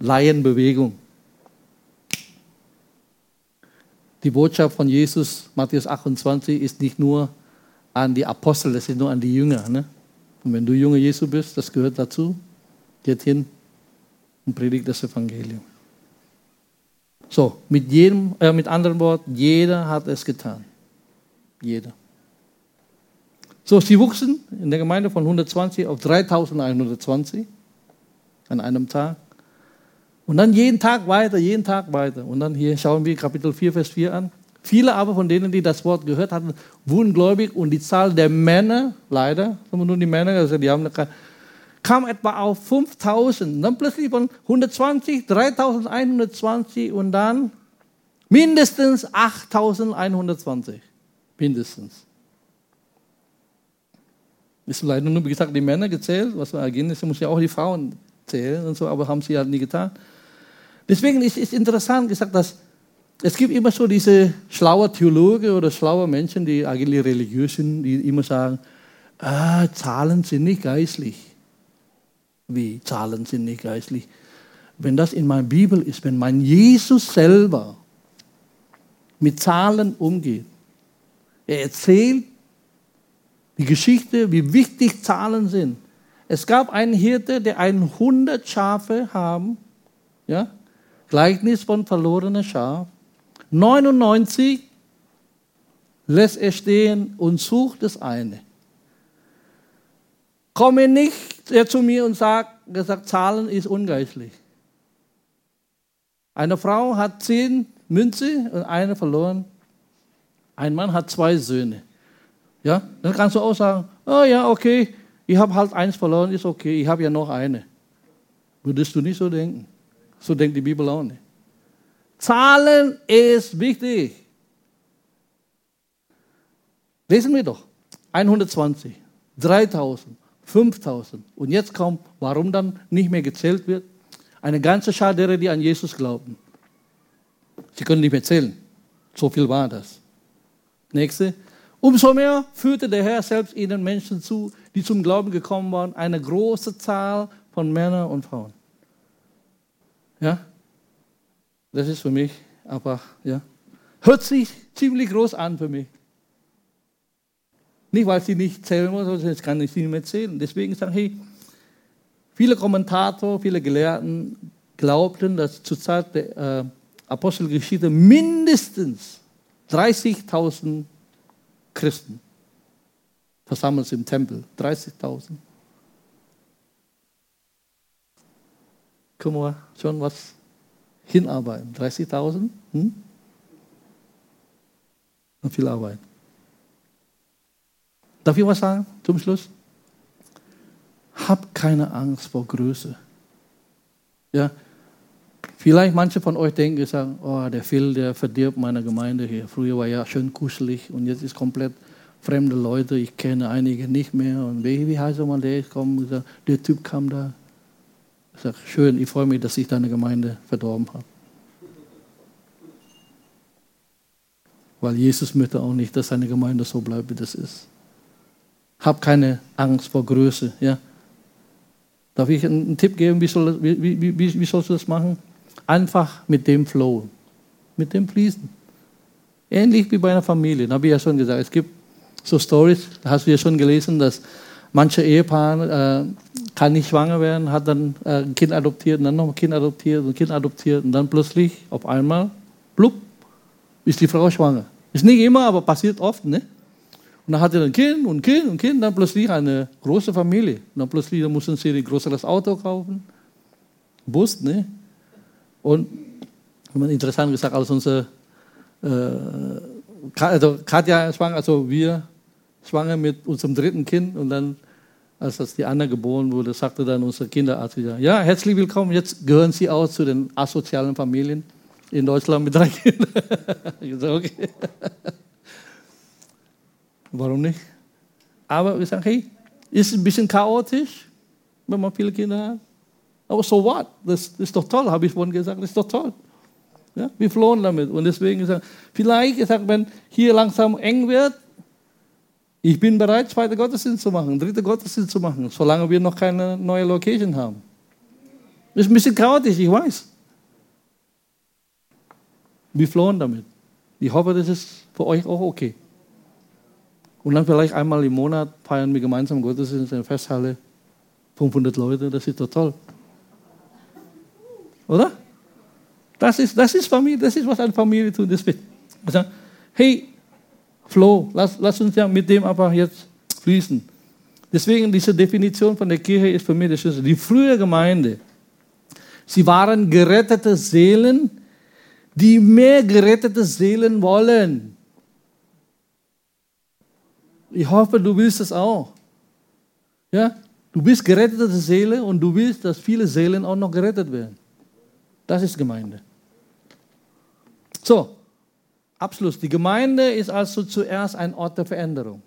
Laienbewegung. Die Botschaft von Jesus, Matthäus 28, ist nicht nur an die Apostel, das ist nur an die Jünger. Ne? Und wenn du Junge Jesu bist, das gehört dazu, geht hin und predigt das Evangelium. So, mit jedem, äh, mit anderen Worten, jeder hat es getan. Jeder. So, sie wuchsen in der Gemeinde von 120 auf 3120 an einem Tag. Und dann jeden Tag weiter, jeden Tag weiter. Und dann hier schauen wir Kapitel 4, Vers 4 an. Viele aber von denen, die das Wort gehört hatten, wurden gläubig und die Zahl der Männer, leider, nur die Männer, also die haben kam etwa auf 5000. Dann plötzlich von 120, 3120 und dann mindestens 8120. Mindestens. Ist leider nur, wie gesagt, die Männer gezählt, was wir ergehen, muss ja auch die Frauen zählen und so, aber haben sie halt nie getan. Deswegen ist es interessant gesagt, dass es gibt immer so diese schlaue Theologen oder schlaue Menschen, die eigentlich religiös sind, die immer sagen, ah, Zahlen sind nicht geistlich. Wie Zahlen sind nicht geistlich? Wenn das in meiner Bibel ist, wenn mein Jesus selber mit Zahlen umgeht, er erzählt die Geschichte, wie wichtig Zahlen sind. Es gab einen Hirte, der 100 Schafe haben, ja, Gleichnis von verlorener Schaf. 99 lässt er stehen und sucht das eine. Komme nicht er zu mir und sagt, gesagt, Zahlen ist ungeistlich. Eine Frau hat zehn Münze und eine verloren. Ein Mann hat zwei Söhne. Ja, dann kannst du auch sagen, oh ja, okay, ich habe halt eins verloren, ist okay, ich habe ja noch eine. Würdest du nicht so denken? So denkt die Bibel auch nicht. Zahlen ist wichtig. Lesen wir doch. 120, 3000, 5000. Und jetzt kommt, warum dann nicht mehr gezählt wird. Eine ganze Schar derer, die an Jesus glauben. Sie können nicht mehr zählen. So viel war das. Nächste. Umso mehr führte der Herr selbst ihnen Menschen zu, die zum Glauben gekommen waren, eine große Zahl von Männern und Frauen. Ja? Das ist für mich einfach, ja. Hört sich ziemlich groß an für mich. Nicht, weil sie nicht zählen muss, sondern jetzt kann ich sie nicht mehr zählen. Deswegen sage ich, viele Kommentatoren, viele Gelehrten glaubten, dass zur Zeit der äh, Apostelgeschichte mindestens 30.000 Christen versammelt sind im Tempel. 30.000. Können wir schon was hinarbeiten? 30.000? Hm? Und viel Arbeit. Darf ich was sagen zum Schluss? Hab keine Angst vor Größe. Ja, vielleicht manche von euch denken, sagen, oh, der Phil, der verdirbt meine Gemeinde hier. Früher war ja schön kuschelig und jetzt ist komplett fremde Leute. Ich kenne einige nicht mehr. Und wie, wie heißt mal, der ist gekommen? Der Typ kam da. Ich sage, schön, ich freue mich, dass ich deine Gemeinde verdorben habe. Weil Jesus möchte auch nicht, dass seine Gemeinde so bleibt, wie das ist. Hab keine Angst vor Größe. Ja? Darf ich einen Tipp geben, wie, soll, wie, wie, wie, wie sollst du das machen? Einfach mit dem Flow, mit dem Fließen. Ähnlich wie bei einer Familie, habe ich ja schon gesagt. Es gibt so Stories, hast du ja schon gelesen, dass manche Ehepaare äh, kann nicht schwanger werden, hat dann äh, ein Kind adoptiert und dann noch ein Kind adoptiert und ein Kind adoptiert und dann plötzlich auf einmal, blub, ist die Frau schwanger. Ist nicht immer, aber passiert oft, ne? Und dann hatte er ein Kind und Kind und Kind, dann plötzlich eine große Familie. Und dann plötzlich mussten sie ein größeres Auto kaufen, Bus, ne? Und interessant gesagt, als unsere äh, also Katja schwanger, also wir schwanger mit unserem dritten Kind und dann, als das die Anna geboren wurde, sagte dann unser Kinderarzt wieder, ja, herzlich willkommen, jetzt gehören Sie auch zu den asozialen Familien in Deutschland mit drei Kindern. ich sage, okay. Warum nicht? Aber wir sagen, hey, ist ein bisschen chaotisch, wenn man viele Kinder hat. Aber so what? Das, das ist doch toll, habe ich vorhin gesagt, das ist doch toll. Ja, wir flohen damit. Und deswegen gesagt, vielleicht, ich sage, wenn hier langsam eng wird, Ich bin bereit, zweite Gottesdienst zu machen, dritte Gottesdienst zu machen, solange wir noch keine neue Location haben. Das ist ein bisschen chaotisch, ich weiß. Wir flohen damit. Ich hoffe, das ist für euch auch okay. Und dann vielleicht einmal im Monat feiern wir gemeinsam Gottesdienst in der Festhalle. 500 Leute, das ist doch toll. Oder? Das ist, das ist Familie, das ist, was eine Familie tut. Das also, hey, Flo, lass, lass uns ja mit dem aber jetzt fließen. Deswegen diese Definition von der Kirche ist für mich der Schlüssel. Die frühe Gemeinde, sie waren gerettete Seelen, die mehr gerettete Seelen wollen. Ich hoffe, du willst es auch. Ja? Du bist gerettete Seele und du willst, dass viele Seelen auch noch gerettet werden. Das ist Gemeinde. So, Abschluss. Die Gemeinde ist also zuerst ein Ort der Veränderung.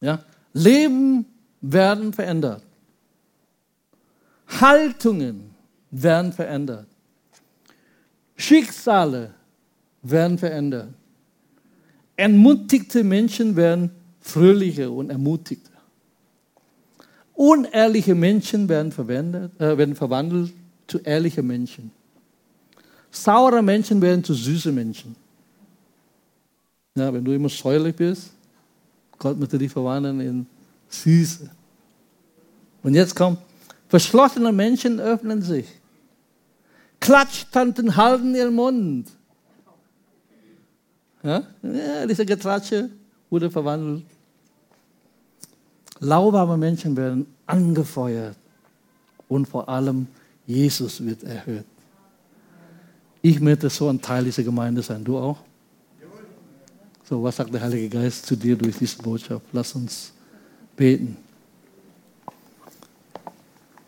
Ja? Leben werden verändert. Haltungen werden verändert. Schicksale werden verändert. Entmutigte Menschen werden fröhlicher und ermutigter. Unehrliche Menschen werden, äh, werden verwandelt zu ehrlichen Menschen. Saure Menschen werden zu süßen Menschen. Ja, wenn du immer säuerlich bist, Gott möchte dich verwandeln in Süße. Und jetzt kommt, verschlossene Menschen öffnen sich. Klatschtanten halten ihren Mund. Ja? ja, diese Getratsche wurde verwandelt. Lauwarme Menschen werden angefeuert und vor allem Jesus wird erhöht. Ich möchte so ein Teil dieser Gemeinde sein. Du auch? So, was sagt der Heilige Geist zu dir durch diese Botschaft? Lass uns beten.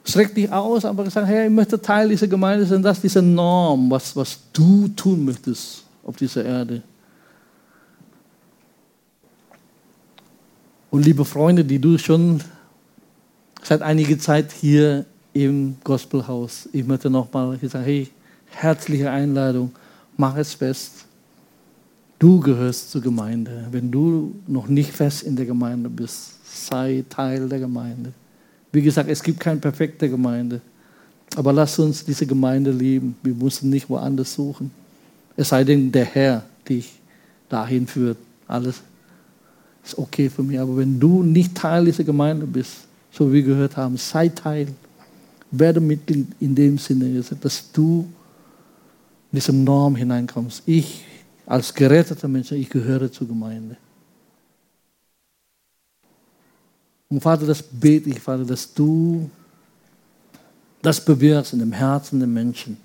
Streck dich aus, aber sag, hey, ich möchte Teil dieser Gemeinde sein. Das ist diese Norm, was, was du tun möchtest auf dieser Erde. Und liebe Freunde, die du schon seit einiger Zeit hier im Gospelhaus, ich möchte nochmal sagen, hey, herzliche Einladung, mach es fest. Du gehörst zur Gemeinde. Wenn du noch nicht fest in der Gemeinde bist, sei Teil der Gemeinde. Wie gesagt, es gibt keine perfekte Gemeinde. Aber lass uns diese Gemeinde lieben. Wir müssen nicht woanders suchen. Es sei denn, der Herr dich dahin führt. Alles ist okay für mich. Aber wenn du nicht Teil dieser Gemeinde bist, so wie wir gehört haben, sei Teil. Werde Mitglied in dem Sinne, dass du in diese Norm hineinkommst. Ich als geretteter Mensch, ich gehöre zur Gemeinde. Und Vater, das bete ich, Vater, dass du das bewirkst in dem Herzen der Menschen.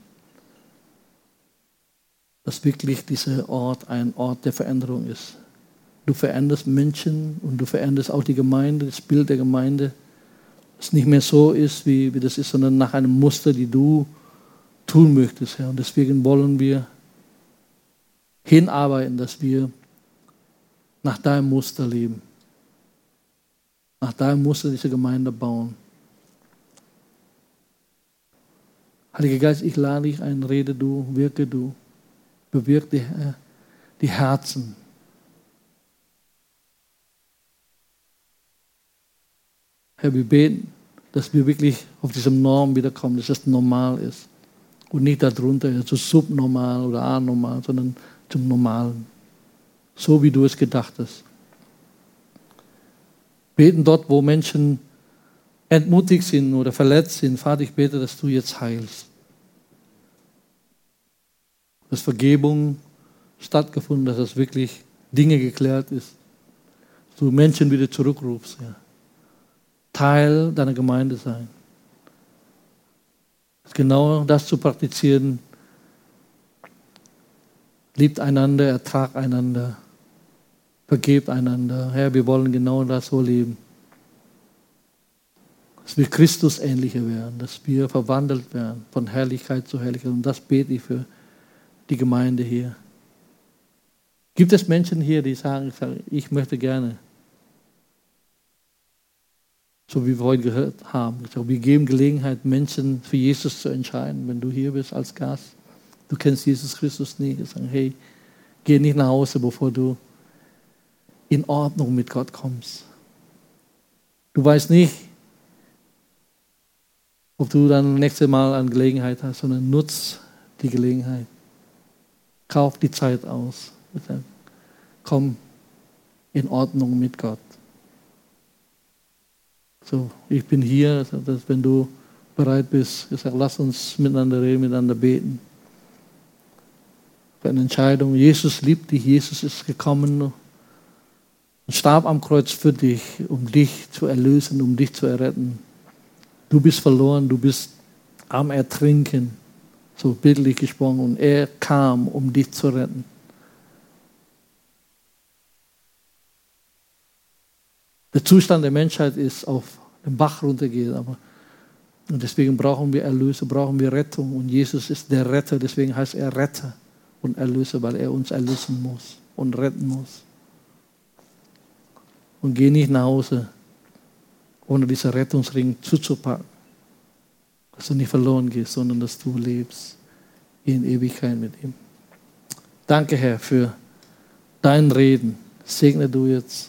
Dass wirklich dieser Ort ein Ort der Veränderung ist. Du veränderst Menschen und du veränderst auch die Gemeinde, das Bild der Gemeinde. Es nicht mehr so ist, wie, wie das ist, sondern nach einem Muster, die du tun möchtest, Herr. Und deswegen wollen wir hinarbeiten, dass wir nach deinem Muster leben. Nach deinem Muster diese Gemeinde bauen. Heiliger Geist, ich lade dich ein, rede du, wirke du, bewirke die, die Herzen Herr, wir beten, dass wir wirklich auf diese Norm wiederkommen, dass das normal ist. Und nicht darunter zu subnormal oder anormal, sondern zum Normalen. So wie du es gedacht hast. Beten dort, wo Menschen entmutigt sind oder verletzt sind. Vater, ich bete, dass du jetzt heilst. Dass Vergebung stattgefunden, dass es wirklich Dinge geklärt ist. Dass du Menschen wieder zurückrufst, ja. Teil deiner Gemeinde sein. Genau das zu praktizieren. Liebt einander, ertragt einander, vergebt einander. Herr, wir wollen genau das so leben. Dass wir Christus ähnlicher werden, dass wir verwandelt werden von Herrlichkeit zu Herrlichkeit. Und das bete ich für die Gemeinde hier. Gibt es Menschen hier, die sagen, ich möchte gerne so wie wir heute gehört haben. Wir geben Gelegenheit, Menschen für Jesus zu entscheiden. Wenn du hier bist als Gast, du kennst Jesus Christus nicht, sagen, hey, geh nicht nach Hause, bevor du in Ordnung mit Gott kommst. Du weißt nicht, ob du dann nächste Mal eine Gelegenheit hast, sondern nutz die Gelegenheit. Kauf die Zeit aus. Komm in Ordnung mit Gott. So, ich bin hier, dass wenn du bereit bist, ich sage, lass uns miteinander reden, miteinander beten. Für eine Entscheidung. Jesus liebt dich, Jesus ist gekommen und starb am Kreuz für dich, um dich zu erlösen, um dich zu erretten. Du bist verloren, du bist am Ertrinken, so bildlich gesprochen, und er kam, um dich zu retten. Der Zustand der Menschheit ist auf den Bach runtergeht, aber und deswegen brauchen wir Erlöser, brauchen wir Rettung. Und Jesus ist der Retter, deswegen heißt er Retter und Erlöser, weil er uns erlösen muss und retten muss. Und geh nicht nach Hause, ohne diesen Rettungsring zuzupacken. Dass du nicht verloren gehst, sondern dass du lebst in Ewigkeit mit ihm. Danke, Herr, für dein Reden. Segne du jetzt